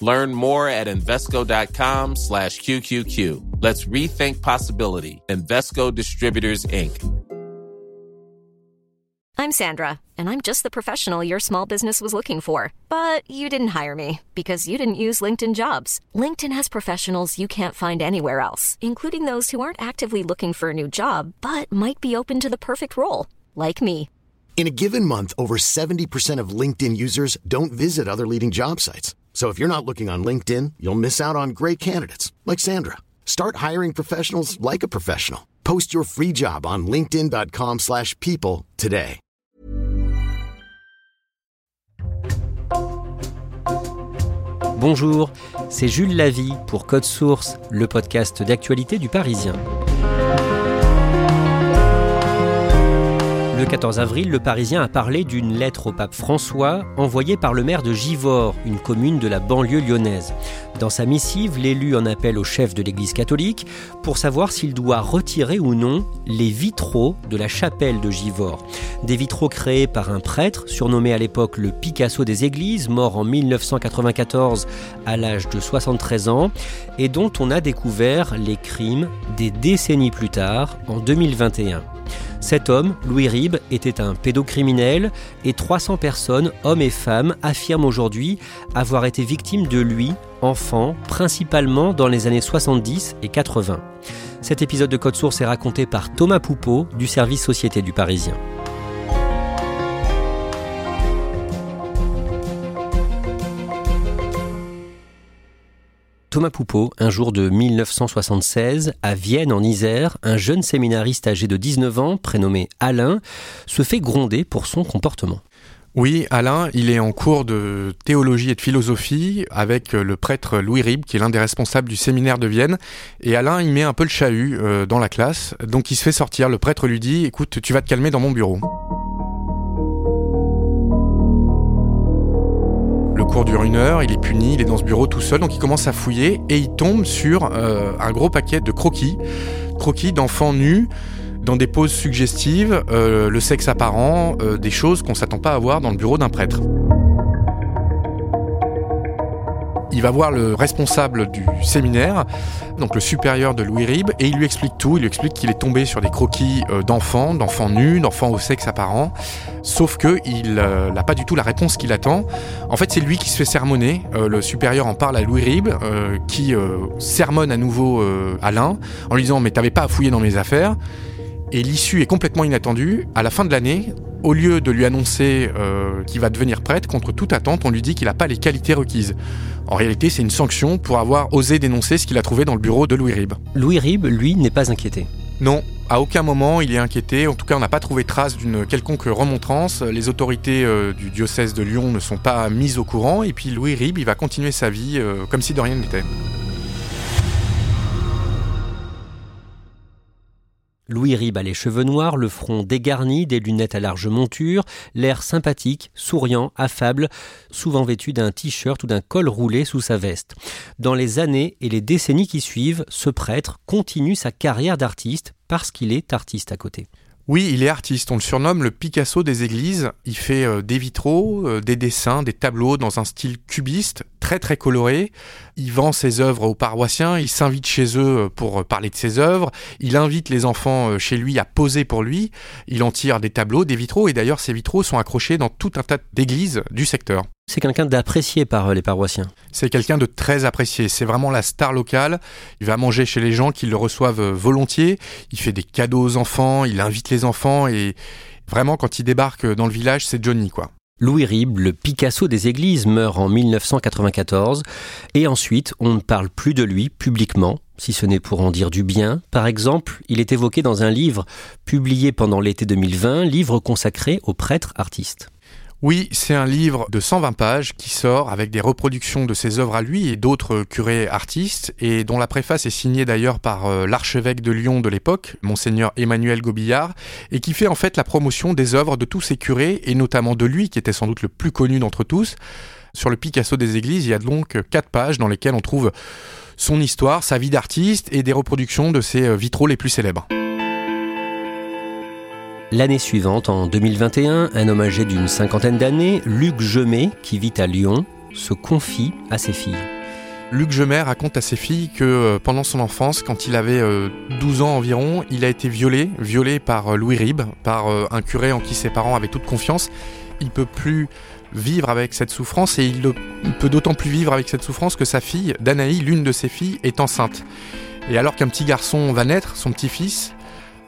Learn more at Invesco.com slash QQQ. Let's rethink possibility. Invesco Distributors, Inc. I'm Sandra, and I'm just the professional your small business was looking for. But you didn't hire me because you didn't use LinkedIn jobs. LinkedIn has professionals you can't find anywhere else, including those who aren't actively looking for a new job, but might be open to the perfect role, like me. In a given month, over 70% of LinkedIn users don't visit other leading job sites. So if you're not looking on LinkedIn, you'll miss out on great candidates like Sandra. Start hiring professionals like a professional. Post your free job on linkedin.com/people today. Bonjour, c'est Jules Lavie pour Code Source, le podcast d'actualité du Parisien. Le 14 avril, le Parisien a parlé d'une lettre au pape François envoyée par le maire de Givors, une commune de la banlieue lyonnaise. Dans sa missive, l'élu en appelle au chef de l'Église catholique pour savoir s'il doit retirer ou non les vitraux de la chapelle de Givors. Des vitraux créés par un prêtre, surnommé à l'époque le Picasso des églises, mort en 1994 à l'âge de 73 ans, et dont on a découvert les crimes des décennies plus tard, en 2021. Cet homme, Louis Ribes, était un pédocriminel et 300 personnes, hommes et femmes, affirment aujourd'hui avoir été victimes de lui, enfant, principalement dans les années 70 et 80. Cet épisode de Code Source est raconté par Thomas Poupeau du service Société du Parisien. Thomas Poupeau, un jour de 1976, à Vienne en Isère, un jeune séminariste âgé de 19 ans, prénommé Alain, se fait gronder pour son comportement. Oui, Alain, il est en cours de théologie et de philosophie avec le prêtre Louis Ribes, qui est l'un des responsables du séminaire de Vienne. Et Alain, il met un peu le chahut euh, dans la classe, donc il se fait sortir. Le prêtre lui dit, écoute, tu vas te calmer dans mon bureau. Dure une heure, il est puni, il est dans ce bureau tout seul, donc il commence à fouiller et il tombe sur euh, un gros paquet de croquis, croquis d'enfants nus dans des poses suggestives, euh, le sexe apparent, euh, des choses qu'on s'attend pas à voir dans le bureau d'un prêtre. Il va voir le responsable du séminaire, donc le supérieur de Louis Ribes, et il lui explique tout. Il lui explique qu'il est tombé sur des croquis euh, d'enfants, d'enfants nus, d'enfants au sexe apparent. Sauf que il n'a pas du tout la réponse qu'il attend. En fait, c'est lui qui se fait sermonner. Euh, le supérieur en parle à Louis euh, qui sermonne à nouveau Alain en lui disant mais t'avais pas à fouiller dans mes affaires. Et l'issue est complètement inattendue. À la fin de l'année, au lieu de lui annoncer euh, qu'il va devenir prêtre, contre toute attente, on lui dit qu'il n'a pas les qualités requises. En réalité, c'est une sanction pour avoir osé dénoncer ce qu'il a trouvé dans le bureau de Louis Ribes. Louis Ribes, lui, n'est pas inquiété. Non, à aucun moment il est inquiété. En tout cas, on n'a pas trouvé trace d'une quelconque remontrance. Les autorités euh, du diocèse de Lyon ne sont pas mises au courant. Et puis Louis Ribes, il va continuer sa vie euh, comme si de rien n'était. Louis Ribes a les cheveux noirs, le front dégarni, des lunettes à large monture, l'air sympathique, souriant, affable, souvent vêtu d'un t-shirt ou d'un col roulé sous sa veste. Dans les années et les décennies qui suivent, ce prêtre continue sa carrière d'artiste parce qu'il est artiste à côté. Oui, il est artiste. On le surnomme le Picasso des églises. Il fait euh, des vitraux, euh, des dessins, des tableaux dans un style cubiste, très très coloré. Il vend ses œuvres aux paroissiens. Il s'invite chez eux euh, pour parler de ses œuvres. Il invite les enfants chez lui à poser pour lui. Il en tire des tableaux, des vitraux. Et d'ailleurs, ces vitraux sont accrochés dans tout un tas d'églises du secteur. C'est quelqu'un d'apprécié par euh, les paroissiens. C'est quelqu'un de très apprécié. C'est vraiment la star locale. Il va manger chez les gens qui le reçoivent euh, volontiers. Il fait des cadeaux aux enfants. Il invite les enfants. Et vraiment, quand il débarque dans le village, c'est Johnny, quoi. Louis Ribes, le Picasso des églises, meurt en 1994 et ensuite on ne parle plus de lui publiquement, si ce n'est pour en dire du bien. Par exemple, il est évoqué dans un livre publié pendant l'été 2020, livre consacré aux prêtres artistes. Oui, c'est un livre de 120 pages qui sort avec des reproductions de ses œuvres à lui et d'autres curés artistes et dont la préface est signée d'ailleurs par euh, l'archevêque de Lyon de l'époque, monseigneur Emmanuel Gobillard, et qui fait en fait la promotion des œuvres de tous ces curés et notamment de lui qui était sans doute le plus connu d'entre tous. Sur le Picasso des églises, il y a donc quatre pages dans lesquelles on trouve son histoire, sa vie d'artiste et des reproductions de ses euh, vitraux les plus célèbres. L'année suivante, en 2021, un homme âgé d'une cinquantaine d'années, Luc Gemet, qui vit à Lyon, se confie à ses filles. Luc Gemet raconte à ses filles que euh, pendant son enfance, quand il avait 12 euh, ans environ, il a été violé, violé par euh, Louis Ribes, par un curé en qui ses parents avaient toute confiance. Il peut plus vivre avec cette souffrance et il peut d'autant plus vivre avec cette souffrance que sa fille, Danaï, l'une de ses filles, est enceinte. Et alors qu'un petit garçon va naître, son petit-fils,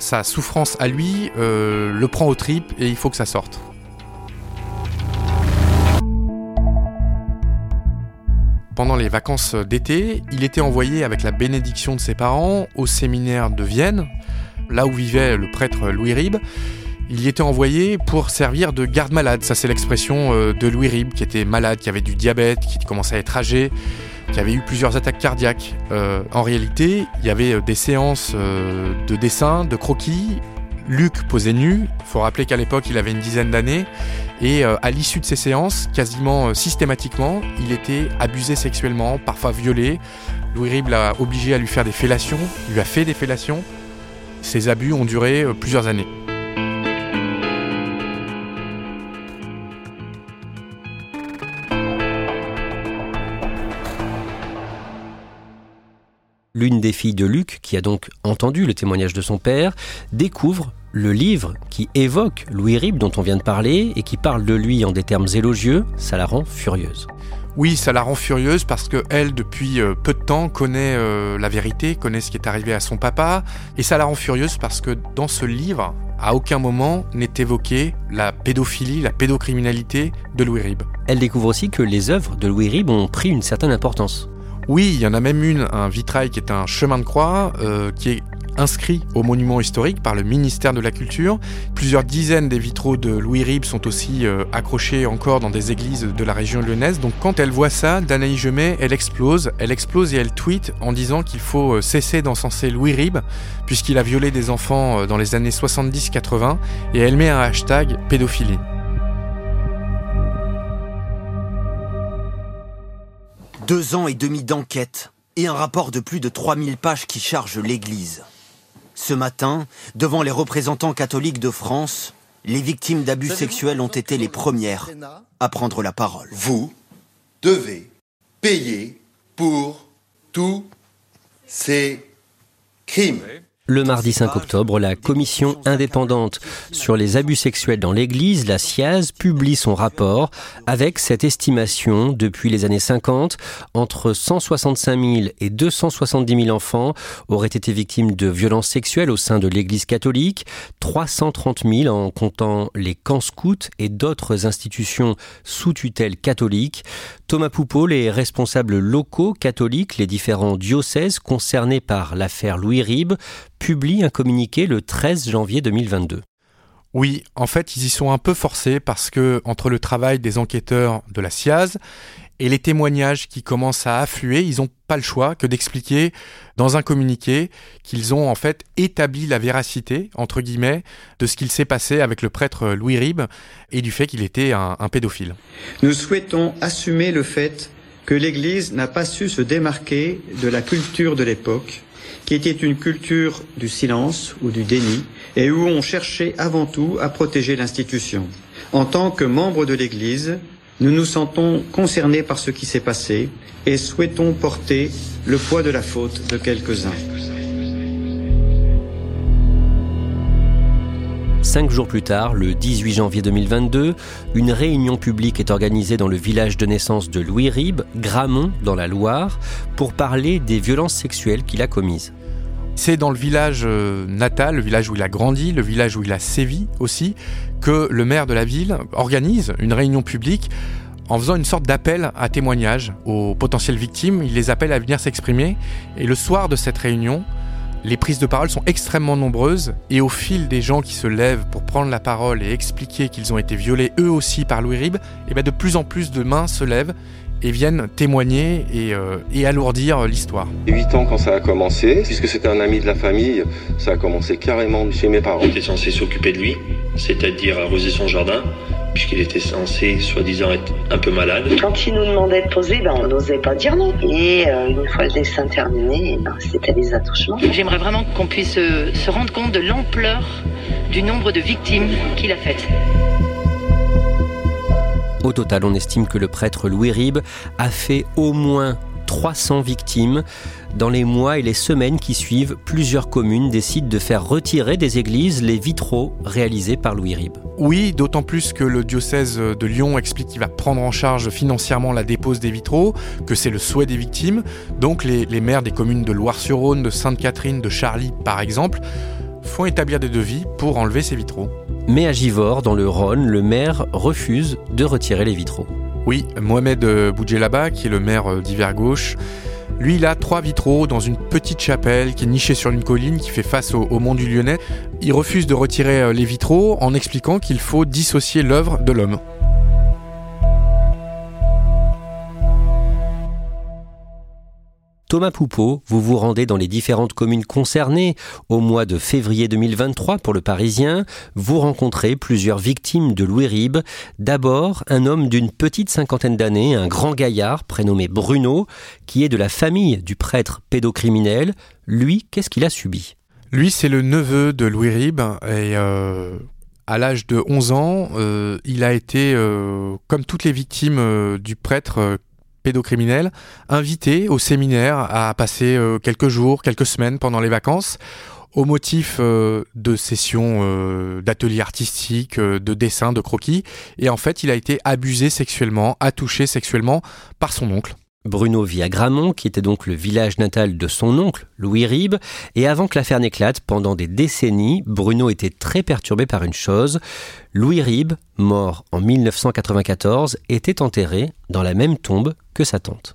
sa souffrance à lui euh, le prend aux tripes et il faut que ça sorte. Pendant les vacances d'été, il était envoyé avec la bénédiction de ses parents au séminaire de Vienne, là où vivait le prêtre Louis Ribes. Il y était envoyé pour servir de garde-malade, ça c'est l'expression euh, de Louis Ribes, qui était malade, qui avait du diabète, qui commençait à être âgé, qui avait eu plusieurs attaques cardiaques. Euh, en réalité, il y avait euh, des séances euh, de dessin, de croquis. Luc posait nu. Il faut rappeler qu'à l'époque, il avait une dizaine d'années. Et à l'issue de ces séances, quasiment systématiquement, il était abusé sexuellement, parfois violé. Louis Ribes l'a obligé à lui faire des fellations, lui a fait des fellations. Ces abus ont duré plusieurs années. L'une des filles de Luc, qui a donc entendu le témoignage de son père, découvre le livre qui évoque Louis Ribes dont on vient de parler et qui parle de lui en des termes élogieux, ça la rend furieuse. Oui, ça la rend furieuse parce que elle, depuis euh, peu de temps, connaît euh, la vérité, connaît ce qui est arrivé à son papa, et ça la rend furieuse parce que dans ce livre, à aucun moment n'est évoquée la pédophilie, la pédocriminalité de Louis Ribes. Elle découvre aussi que les œuvres de Louis Ribes ont pris une certaine importance. Oui, il y en a même une, un vitrail qui est un chemin de croix, euh, qui est inscrit au monument historique par le ministère de la Culture. Plusieurs dizaines des vitraux de Louis Ribes sont aussi euh, accrochés encore dans des églises de la région lyonnaise. Donc quand elle voit ça, Danaï Gemet, elle explose. Elle explose et elle tweet en disant qu'il faut euh, cesser d'encenser Louis Ribes puisqu'il a violé des enfants dans les années 70-80 et elle met un hashtag pédophilie. Deux ans et demi d'enquête et un rapport de plus de 3000 pages qui charge l'Église. Ce matin, devant les représentants catholiques de France, les victimes d'abus sexuels ont été les premières à prendre la parole. Vous devez payer pour tous ces crimes. Le mardi 5 octobre, la commission indépendante sur les abus sexuels dans l'Église, la SIAZ, publie son rapport avec cette estimation depuis les années 50, entre 165 000 et 270 000 enfants auraient été victimes de violences sexuelles au sein de l'Église catholique, 330 000 en comptant les camps scouts et d'autres institutions sous tutelle catholique. Thomas Poupeau, les responsables locaux catholiques, les différents diocèses concernés par l'affaire Louis Ribes, publient un communiqué le 13 janvier 2022. Oui, en fait, ils y sont un peu forcés parce que entre le travail des enquêteurs de la SIAZ et les témoignages qui commencent à affluer, ils n'ont pas le choix que d'expliquer dans un communiqué qu'ils ont en fait établi la véracité, entre guillemets, de ce qu'il s'est passé avec le prêtre Louis Ribes et du fait qu'il était un, un pédophile. Nous souhaitons assumer le fait que l'Église n'a pas su se démarquer de la culture de l'époque, qui était une culture du silence ou du déni, et où on cherchait avant tout à protéger l'institution. En tant que membre de l'Église, nous nous sentons concernés par ce qui s'est passé et souhaitons porter le poids de la faute de quelques-uns. Cinq jours plus tard, le 18 janvier 2022, une réunion publique est organisée dans le village de naissance de Louis Ribes, Gramont, dans la Loire, pour parler des violences sexuelles qu'il a commises. C'est dans le village euh, natal, le village où il a grandi, le village où il a sévi aussi, que le maire de la ville organise une réunion publique en faisant une sorte d'appel à témoignage aux potentielles victimes. Il les appelle à venir s'exprimer. Et le soir de cette réunion, Les prises de parole sont extrêmement nombreuses et au fil des gens qui se lèvent pour prendre la parole et expliquer qu'ils ont été violés eux aussi par Louis Rib, et eh bien de plus en plus de mains se lèvent et viennent témoigner et, euh, et alourdir l'histoire. 8 ans quand ça a commencé, puisque c'était un ami de la famille, ça a commencé carrément chez mes parents. On était censé s'occuper de lui, c'est-à-dire arroser son jardin, puisqu'il était censé, soi-disant, être un peu malade. Quand il nous demandait de poser, ben, on n'osait pas dire non. Et euh, une fois le dessin terminé, ben, c'était les attouchements. J'aimerais vraiment qu'on puisse euh, se rendre compte de l'ampleur du nombre de victimes qu'il a faites. Au total, on estime que le prêtre Louis Ribes a fait au moins 300 victimes. Dans les mois et les semaines qui suivent, plusieurs communes décident de faire retirer des églises les vitraux réalisés par Louis Ribes. Oui, d'autant plus que le diocèse de Lyon explique qu'il va prendre en charge financièrement la dépose des vitraux, que c'est le souhait des victimes. Donc les, les maires des communes de Loire-sur-Rhône, de Sainte-Catherine, de Charly par exemple, font établir des devis pour enlever ces vitraux. Mais à Givors, dans le Rhône, le maire refuse de retirer les vitraux. Oui, Mohamed Boudjelaba, qui est le maire d'Hiver Gauche, lui, il a trois vitraux dans une petite chapelle qui est nichée sur une colline qui fait face au, au mont du Lyonnais. Il refuse de retirer les vitraux en expliquant qu'il faut dissocier l'œuvre de l'homme. Thomas Poupeau, vous vous rendez dans les différentes communes concernées. Au mois de février 2023, pour le Parisien, vous rencontrez plusieurs victimes de Louis Ribes. D'abord, un homme d'une petite cinquantaine d'années, un grand gaillard prénommé Bruno, qui est de la famille du prêtre pédocriminel. Lui, qu'est-ce qu'il a subi? Lui, c'est le neveu de Louis Ribes et euh, à l'âge de 11 ans, euh, il a été, euh, comme toutes les victimes du prêtre pédocriminel, invité au séminaire à passer euh, quelques jours, quelques semaines pendant les vacances au motif euh, de sessions euh, d'ateliers artistiques, de dessins, de croquis. Et en fait, il a été abusé sexuellement, attouché sexuellement par son oncle. Bruno vit à Gramont, qui était donc le village natal de son oncle, Louis Ribes, et avant que l'affaire n'éclate, pendant des décennies, Bruno était très perturbé par une chose. Louis Ribes, mort en 1994, était enterré dans la même tombe que sa tante.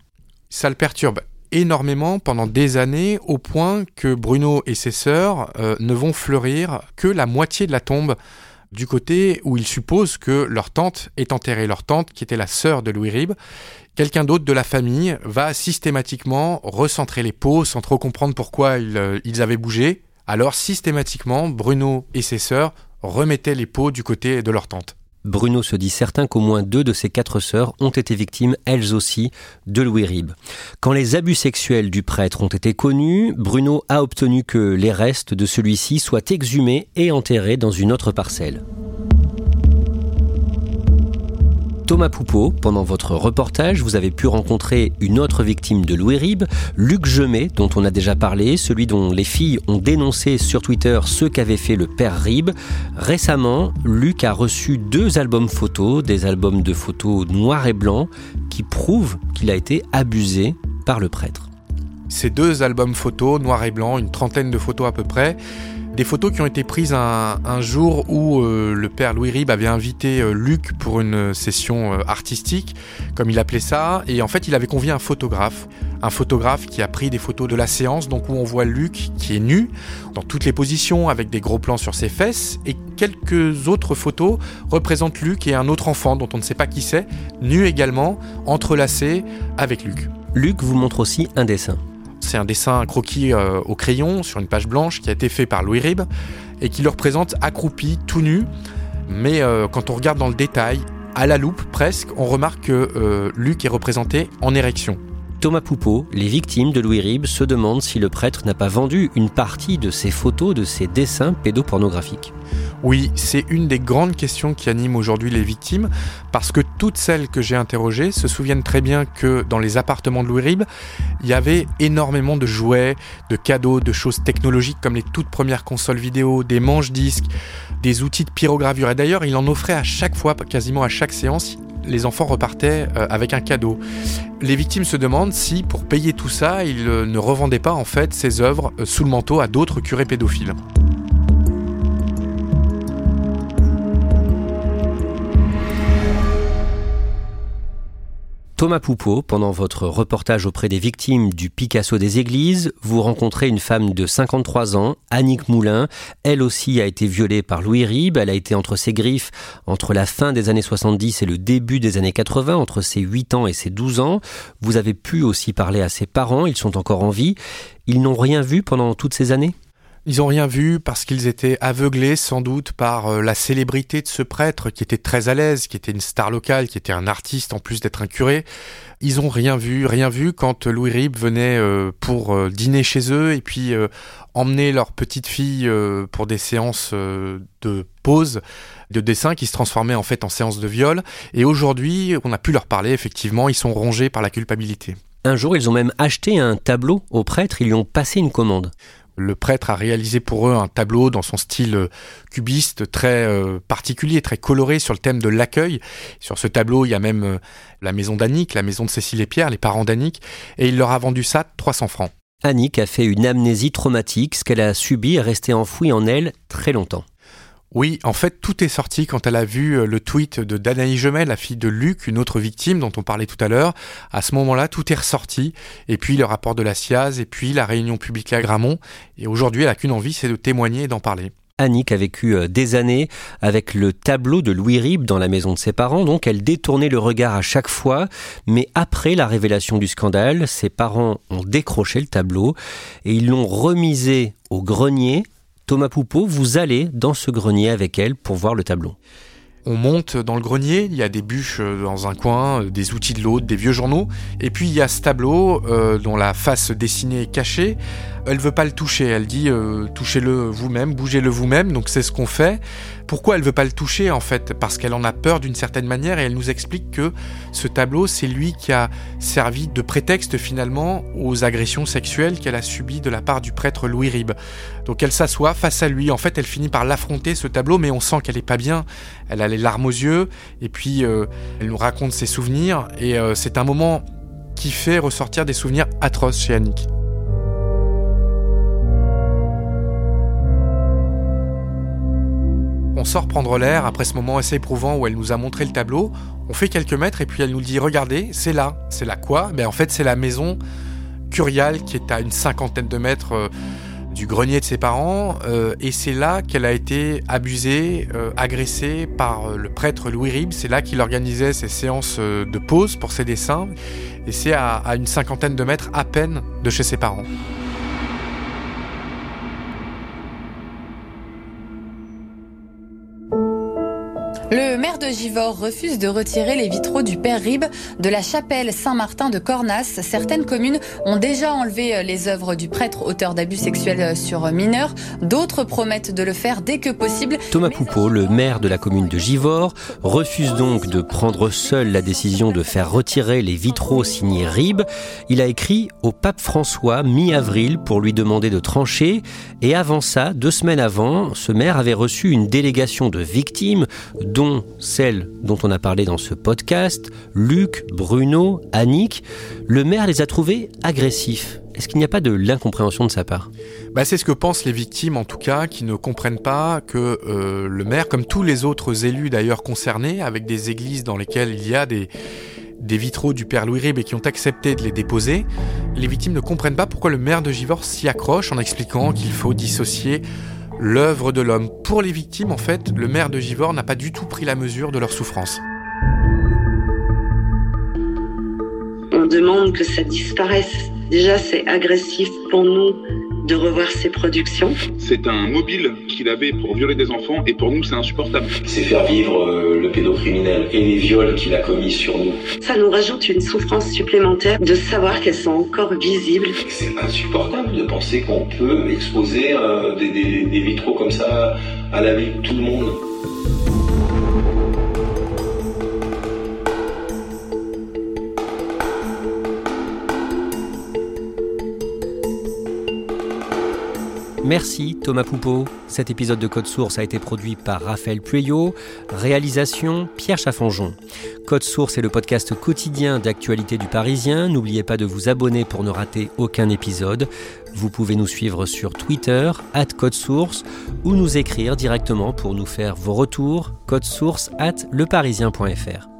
Ça le perturbe énormément pendant des années, au point que Bruno et ses sœurs euh, ne vont fleurir que la moitié de la tombe du côté où ils supposent que leur tante est enterrée, leur tante qui était la sœur de Louis Ribes. Quelqu'un d'autre de la famille va systématiquement recentrer les pots sans trop comprendre pourquoi ils, euh, ils avaient bougé. Alors systématiquement, Bruno et ses sœurs remettaient les pots du côté de leur tante. Bruno se dit certain qu'au moins deux de ses quatre sœurs ont été victimes, elles aussi, de Louis Ribes. Quand les abus sexuels du prêtre ont été connus, Bruno a obtenu que les restes de celui-ci soient exhumés et enterrés dans une autre parcelle. Thomas Poupeau, pendant votre reportage, vous avez pu rencontrer une autre victime de Louis Ribes, Luc Gemet, dont on a déjà parlé, celui dont les filles ont dénoncé sur Twitter ce qu'avait fait le père Ribes. Récemment, Luc a reçu deux albums photos, des albums de photos noir et blanc, qui prouvent qu'il a été abusé par le prêtre. Ces deux albums photos, noir et blanc, une trentaine de photos à peu près, des photos qui ont été prises un, jour où euh, le père Louis Ribes avait invité euh, Luc pour une session euh, artistique, comme il appelait ça, et en fait il avait convié un photographe, un photographe qui a pris des photos de la séance, donc où on voit Luc qui est nu, dans toutes les positions, avec des gros plans sur ses fesses, et quelques autres photos représentent Luc et un autre enfant dont on ne sait pas qui c'est, nu également, entrelacé avec Luc. Luc vous montre aussi un dessin. C'est un dessin croquis euh, au crayon sur une page blanche qui a été fait par Louis Ribes et qui le représente accroupi, tout nu. Mais euh, quand on regarde dans le détail, à la loupe presque, on remarque que euh, Luc est représenté en érection. Thomas Poupeau, les victimes de Louis Ribes se demandent si le prêtre n'a pas vendu une partie de ses photos, de ses dessins pédopornographiques. Oui, c'est une des grandes questions qui animent aujourd'hui les victimes, parce que toutes celles que j'ai interrogées se souviennent très bien que dans les appartements de Louis Ribes, il y avait énormément de jouets, de cadeaux, de choses technologiques comme les toutes premières consoles vidéo, des manches-disques, des outils de pyrogravure. Et d'ailleurs, il en offrait à chaque fois, quasiment à chaque séance, les enfants repartaient euh, avec un cadeau. Les victimes se demandent si, pour payer tout ça, ils euh, ne revendaient pas en fait ces œuvres euh, sous le manteau à d'autres curés pédophiles. Thomas Poupeau, pendant votre reportage auprès des victimes du Picasso des églises, vous rencontrez une femme de 53 ans, Annick Moulin. Elle aussi a été violée par Louis Ribes. Elle a été entre ses griffes entre la fin des années 70 et le début des années 80, entre ses 8 ans et ses 12 ans. Vous avez pu aussi parler à ses parents, ils sont encore en vie. Ils n'ont rien vu pendant toutes ces années? Ils ont rien vu parce qu'ils étaient aveuglés sans doute par euh, la célébrité de ce prêtre qui était très à l'aise, qui était une star locale, qui était un artiste en plus d'être un curé. Ils ont rien vu, rien vu quand Louis Rib venait euh, pour euh, dîner chez eux et puis emmener leur petite fille pour des séances de pause de dessin qui se transformaient en fait en séances de viol. Et aujourd'hui, on a pu leur parler, effectivement, ils sont rongés par la culpabilité. Un jour, ils ont même acheté un tableau au prêtre, ils lui ont passé une commande le prêtre a réalisé pour eux un tableau dans son style euh, cubiste très euh, particulier, très coloré sur le thème de l'accueil. Sur ce tableau, il y a même euh, la maison d'Annick, la maison de Cécile et Pierre, les parents d'Annick, et il leur a vendu ça 300 francs. Annick a fait une amnésie traumatique, ce qu'elle a subi est resté enfoui en elle très longtemps. Oui, en fait, tout est sorti quand elle a vu euh, le tweet de Danaï Gemel, la fille de Luc, une autre victime dont on parlait tout à l'heure. À ce moment-là, tout est ressorti. Et puis le rapport de la SIAZ, et puis la réunion publique à Gramont. Et aujourd'hui, elle n'a qu'une envie, c'est de témoigner et d'en parler. Annick a vécu euh, des années avec le tableau de Louis Ribes dans la maison de ses parents, donc elle détournait le regard à chaque fois, mais après la révélation du scandale, ses parents ont décroché le tableau et ils l'ont remisé au grenier Thomas Poupeau, vous allez dans ce grenier avec elle pour voir le tableau. On monte dans le grenier, il y a des bûches euh, dans un coin, euh, des outils de l'autre, des vieux journaux, et puis il y a ce tableau euh, dont la face dessinée est cachée. Elle veut pas le toucher, elle dit touchez-le vous-même, bougez-le vous-même, donc c'est ce qu'on fait. Pourquoi elle veut pas le toucher en fait Parce qu'elle en a peur d'une certaine manière et elle nous explique que ce tableau, c'est lui qui a servi de prétexte finalement aux agressions sexuelles qu'elle a subies de la part du prêtre Louis Ribes. Donc elle s'assoit face à lui, en fait elle finit par l'affronter ce tableau, mais on sent qu'elle est pas bien, elle a les larmes aux yeux, et puis euh, elle nous raconte ses souvenirs, et euh, c'est un moment qui fait ressortir des souvenirs atroces chez Annick. Sort prendre l'air après ce moment assez éprouvant où elle nous a montré le tableau. On fait quelques mètres et puis elle nous dit Regardez, c'est là. C'est là quoi? Ben, en fait, c'est la maison curiale qui est à une cinquantaine de mètres euh, du grenier de ses parents. Euh, et c'est là qu'elle a été abusée, euh, agressée par le prêtre Louis Ribes. C'est là qu'il organisait ses séances de pause pour ses dessins. Et c'est à une cinquantaine de mètres à peine de chez ses parents. De Givors refuse de retirer les vitraux du Père Ribes de la chapelle Saint-Martin de Cornas. Certaines communes ont déjà enlevé euh, les œuvres du prêtre auteur d'abus sexuels euh, sur mineurs. D'autres promettent de le faire dès que possible. Thomas Poupeau, le maire de la commune de Givors, refuse donc de prendre seul la décision de faire retirer les vitraux signés Ribes. Il a écrit au pape François mi-avril pour lui demander de trancher. Et avant ça, deux semaines avant, ce maire avait reçu une délégation de victimes dont celles dont on a parlé dans ce podcast, Luc, Bruno, Annick, le maire les a trouvés agressifs. Est-ce qu'il n'y a pas de l'incompréhension de sa part? Bah, C'est ce que pensent les victimes en tout cas, qui ne comprennent pas que euh, le maire, comme tous les autres élus d'ailleurs concernés, avec des églises dans lesquelles il y a des, vitraux du père Louis Rib et qui ont accepté de les déposer, les victimes ne comprennent pas pourquoi le maire de Givors s'y accroche en expliquant qu'il faut dissocier l'œuvre de l'homme. Pour les victimes, en fait, le maire de Givors n'a pas du tout pris la mesure de leur souffrance. On demande que ça disparaisse. Déjà, c'est agressif pour nous de revoir ses productions. C'est un mobile qu'il avait pour violer des enfants et pour nous c'est insupportable. C'est faire vivre euh, le pédocriminel et les viols qu'il a commis sur nous. Ça nous rajoute une souffrance supplémentaire de savoir qu'elles sont encore visibles. C'est insupportable de penser qu'on peut exposer euh, des, des vitraux comme ça à la vue de tout le monde. Merci Thomas Poupeau. Cet épisode de Code Source a été produit par Raphaël Pueyo. Réalisation Pierre Chaffanjon. Code Source est le podcast quotidien d'actualité du Parisien. N'oubliez pas de vous abonner pour ne rater aucun épisode. Vous pouvez nous suivre sur Twitter, at Code Source, ou nous écrire directement pour nous faire vos retours, source at leparisien.fr.